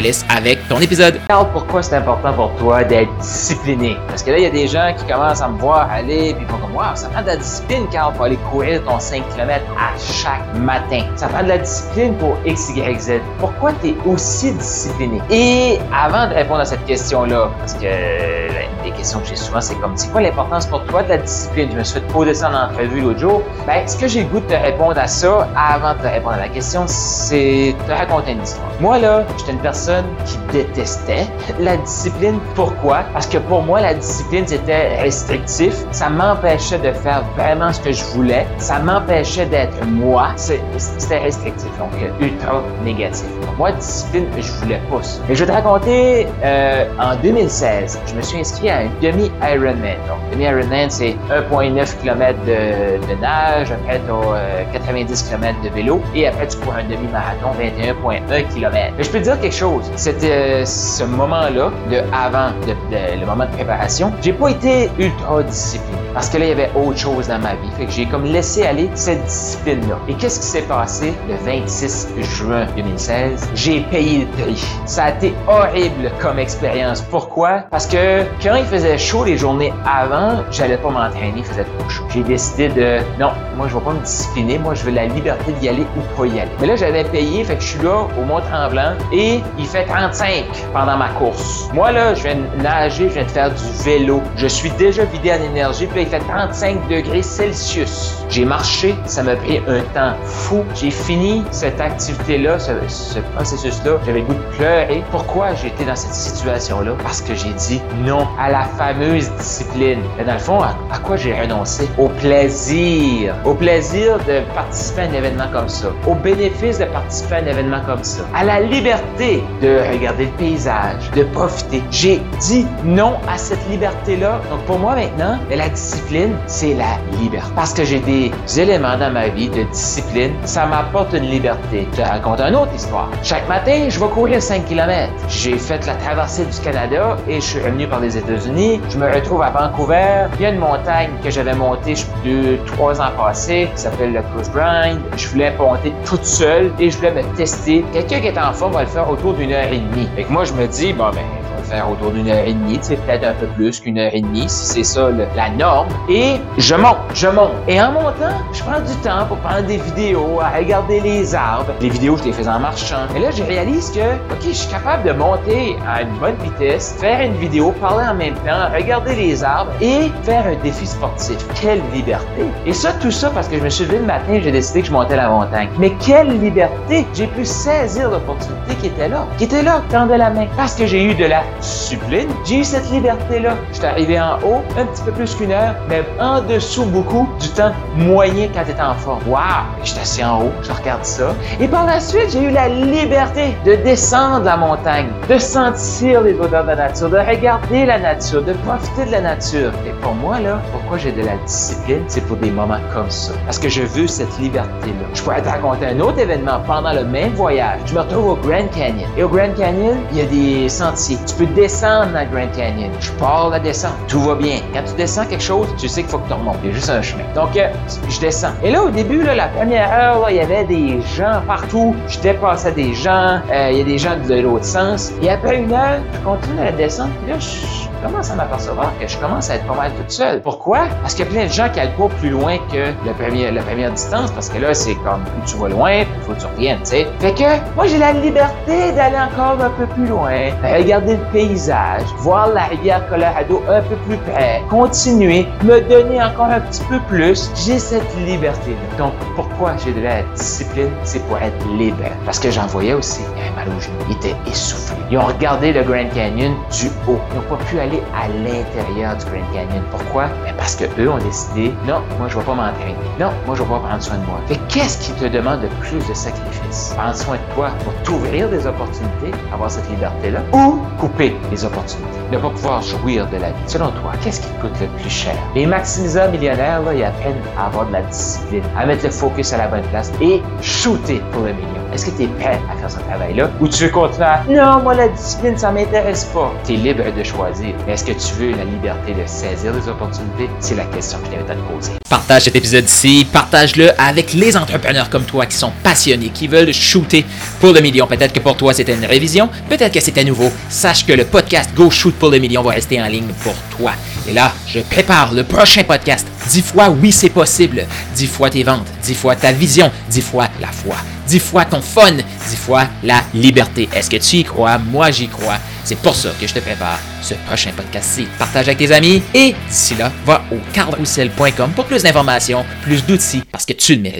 laisse avec ton épisode. Carl, pourquoi c'est important pour toi d'être discipliné? Parce que là, il y a des gens qui commencent à me voir aller, puis ils font comme, wow, ça prend de la discipline, Carl, pour aller courir ton 5 km à chaque matin. Ça prend de la discipline pour X, Y, Z. Pourquoi tu es aussi discipliné? Et avant de répondre à cette question-là, parce que des questions que j'ai souvent, c'est comme, c'est quoi l'importance pour toi de la discipline? Je me suis fait poser ça en entrevue l'autre jour. Ben, ce que j'ai le goût de te répondre à ça, avant de te répondre à la question, c'est te raconter une histoire. Moi, là, j'étais une personne qui détestait la discipline. Pourquoi? Parce que pour moi, la discipline, c'était restrictif. Ça m'empêchait de faire vraiment ce que je voulais. Ça m'empêchait d'être moi. C'était restrictif, donc ultra négatif. Pour moi, discipline, je voulais pas ça. Et je vais te raconter, euh, en 2016, je me suis inscrit à un demi-Ironman. Donc, demi-Ironman, c'est 1,9 km de, nage, après tu as 90 km de vélo, et après tu cours un demi-marathon, 21,1 km. Mais je peux te dire quelque chose, c'était ce moment-là, de avant de, le moment de préparation, j'ai pas été ultra discipliné. Parce que là, il y avait autre chose dans ma vie. Fait que j'ai comme laissé aller cette discipline-là. Et qu'est-ce qui s'est passé le 26 juin 2016? J'ai payé le prix. Ça a été horrible comme expérience. Pourquoi? Parce que quand il faisait chaud les journées avant, j'allais pas m'entraîner, il faisait trop chaud. J'ai décidé de, non, moi, je vais pas me discipliner. Moi, je veux la liberté d'y aller ou pas y aller. Mais là, j'avais payé, fait que je suis là au Mont-Tremblant et il fait 35 pendant ma course. Moi, là, je viens de nager, je viens de faire du vélo. Je suis déjà vidé en énergie, puis là, il fait 35 degrés Celsius. J'ai marché, ça m'a pris un temps fou. J'ai fini cette activité-là, ce, ce processus-là. J'avais le goût de pleurer. Pourquoi été dans cette situation-là? Parce que j'ai dit non à la fameuse discipline. Et dans le fond, à, à quoi j'ai renoncé? Au plaisir. Au plaisir de participer à un événement comme ça. Au bénéfice de participer à un événement comme ça. À la liberté de regarder le paysage, de profiter. J'ai dit non à cette liberté-là. Donc pour moi maintenant, la discipline, c'est la liberté. Parce que j'ai des éléments dans ma vie de discipline, ça m'apporte une liberté. Je te raconte une autre histoire. Chaque matin, je vais courir 5 km. J'ai fait la traversée du Canada et je suis revenu par les États-Unis. Je me retrouve à Vancouver. Il y a une montagne que j'avais montée deux, trois ans passés qui s'appelle le Cruise Grind. Je voulais monter toute seule et je voulais me tester. Quelqu'un qui est en va le faire autour d'une heure et demie. Que moi, je me dis, bon, ben, faire autour d'une heure et demie, tu sais, peut-être un peu plus qu'une heure et demie, si c'est ça la norme. Et je monte, je monte. Et en montant, je prends du temps pour prendre des vidéos, à regarder les arbres. Les vidéos, je les fais en marchant. Et là, je réalise que, OK, je suis capable de monter à une bonne vitesse, faire une vidéo, parler en même temps, regarder les arbres et faire un défi sportif. Quelle liberté! Et ça, tout ça parce que je me suis levé le matin et j'ai décidé que je montais la montagne. Mais quelle liberté! J'ai pu saisir l'opportunité qui était là, qui était là, tendre la main. Parce que j'ai eu de la discipline, j'ai eu cette liberté-là. Je suis arrivé en haut, un petit peu plus qu'une heure, mais en dessous beaucoup du temps moyen quand tu étais en forme. Waouh! J'étais assis en haut, je regarde ça. Et par la suite, j'ai eu la liberté de descendre la montagne, de sentir les odeurs de la nature, de regarder la nature, de profiter de la nature. Et pour moi, là, pourquoi j'ai de la discipline? C'est pour des moments comme ça. Parce que je veux cette liberté-là. Je pourrais te raconter un autre événement pendant le même voyage. Je me retrouve au Grand Canyon. Et au Grand Canyon, il y a des sentiers. Tu peux descendre dans le Grand Canyon. Je pars la descente. Tout va bien. Quand tu descends quelque chose, tu sais qu'il faut que tu remontes. Il y a juste un chemin. Donc, euh, je descends. Et là, au début, la première heure, il y avait des gens partout. Je dépassais des gens. Euh, il y a des gens de l'autre sens. Et après une heure, je continue la descente. Puis là, je commence à m'apercevoir que je commence à être pas mal toute seule. Pourquoi? Parce qu'il y a plein de gens qui pas plus loin que la première, distance, parce que là, c'est comme plus tu vas loin, plus faut que tu reviennes, tu sais. Fait que moi, j'ai la liberté d'aller encore un peu plus loin, regarder le paysage, voir la rivière Colorado un peu plus près, continuer, me donner encore un petit peu plus. J'ai cette liberté-là. Donc, pourquoi j'ai de la discipline? C'est pour être libre. Parce que j'en voyais aussi, il avait mal aux genoux, il était essoufflé. Ils ont regardé le Grand Canyon du haut. Ils n'ont pas pu aller à l'intérieur du Grand Canyon. Pourquoi? Ben parce que eux ont décidé, non, moi je vais pas m'entraîner. Non, moi, je vais prendre soin de moi. Fait qu'est-ce qui te demande le plus de sacrifices? Prendre soin de toi pour t'ouvrir des opportunités, avoir cette liberté-là, ou couper les opportunités, ne pas pouvoir jouir de la vie. Selon toi, qu'est-ce qui te coûte le plus cher? Les maximiseurs millionnaires, là, ils apprennent à avoir de la discipline, à mettre le focus à la bonne place et shooter pour le million. Est-ce que tu es prêt à faire ce travail-là? Ou tu veux continuer à Non, moi, la discipline, ça m'intéresse pas. Tu es libre de choisir. Mais est-ce que tu veux la liberté de saisir les opportunités? C'est la question que je t'invite à te poser. Partage cet épisode ici, partage-le avec les entrepreneurs comme toi qui sont passionnés, qui veulent shooter pour le million. Peut-être que pour toi c'était une révision, peut-être que c'était nouveau. Sache que le podcast Go Shoot pour le million va rester en ligne pour toi. Et là, je prépare le prochain podcast. Dix fois oui c'est possible. Dix fois tes ventes, dix fois ta vision, dix fois la foi, dix fois ton fun, dix fois la liberté. Est-ce que tu y crois? Moi j'y crois. C'est pour ça que je te prépare ce prochain podcast-ci. Partage avec tes amis et d'ici là, va au carlroussel.com pour plus d'informations, plus d'outils parce que tu le mérites.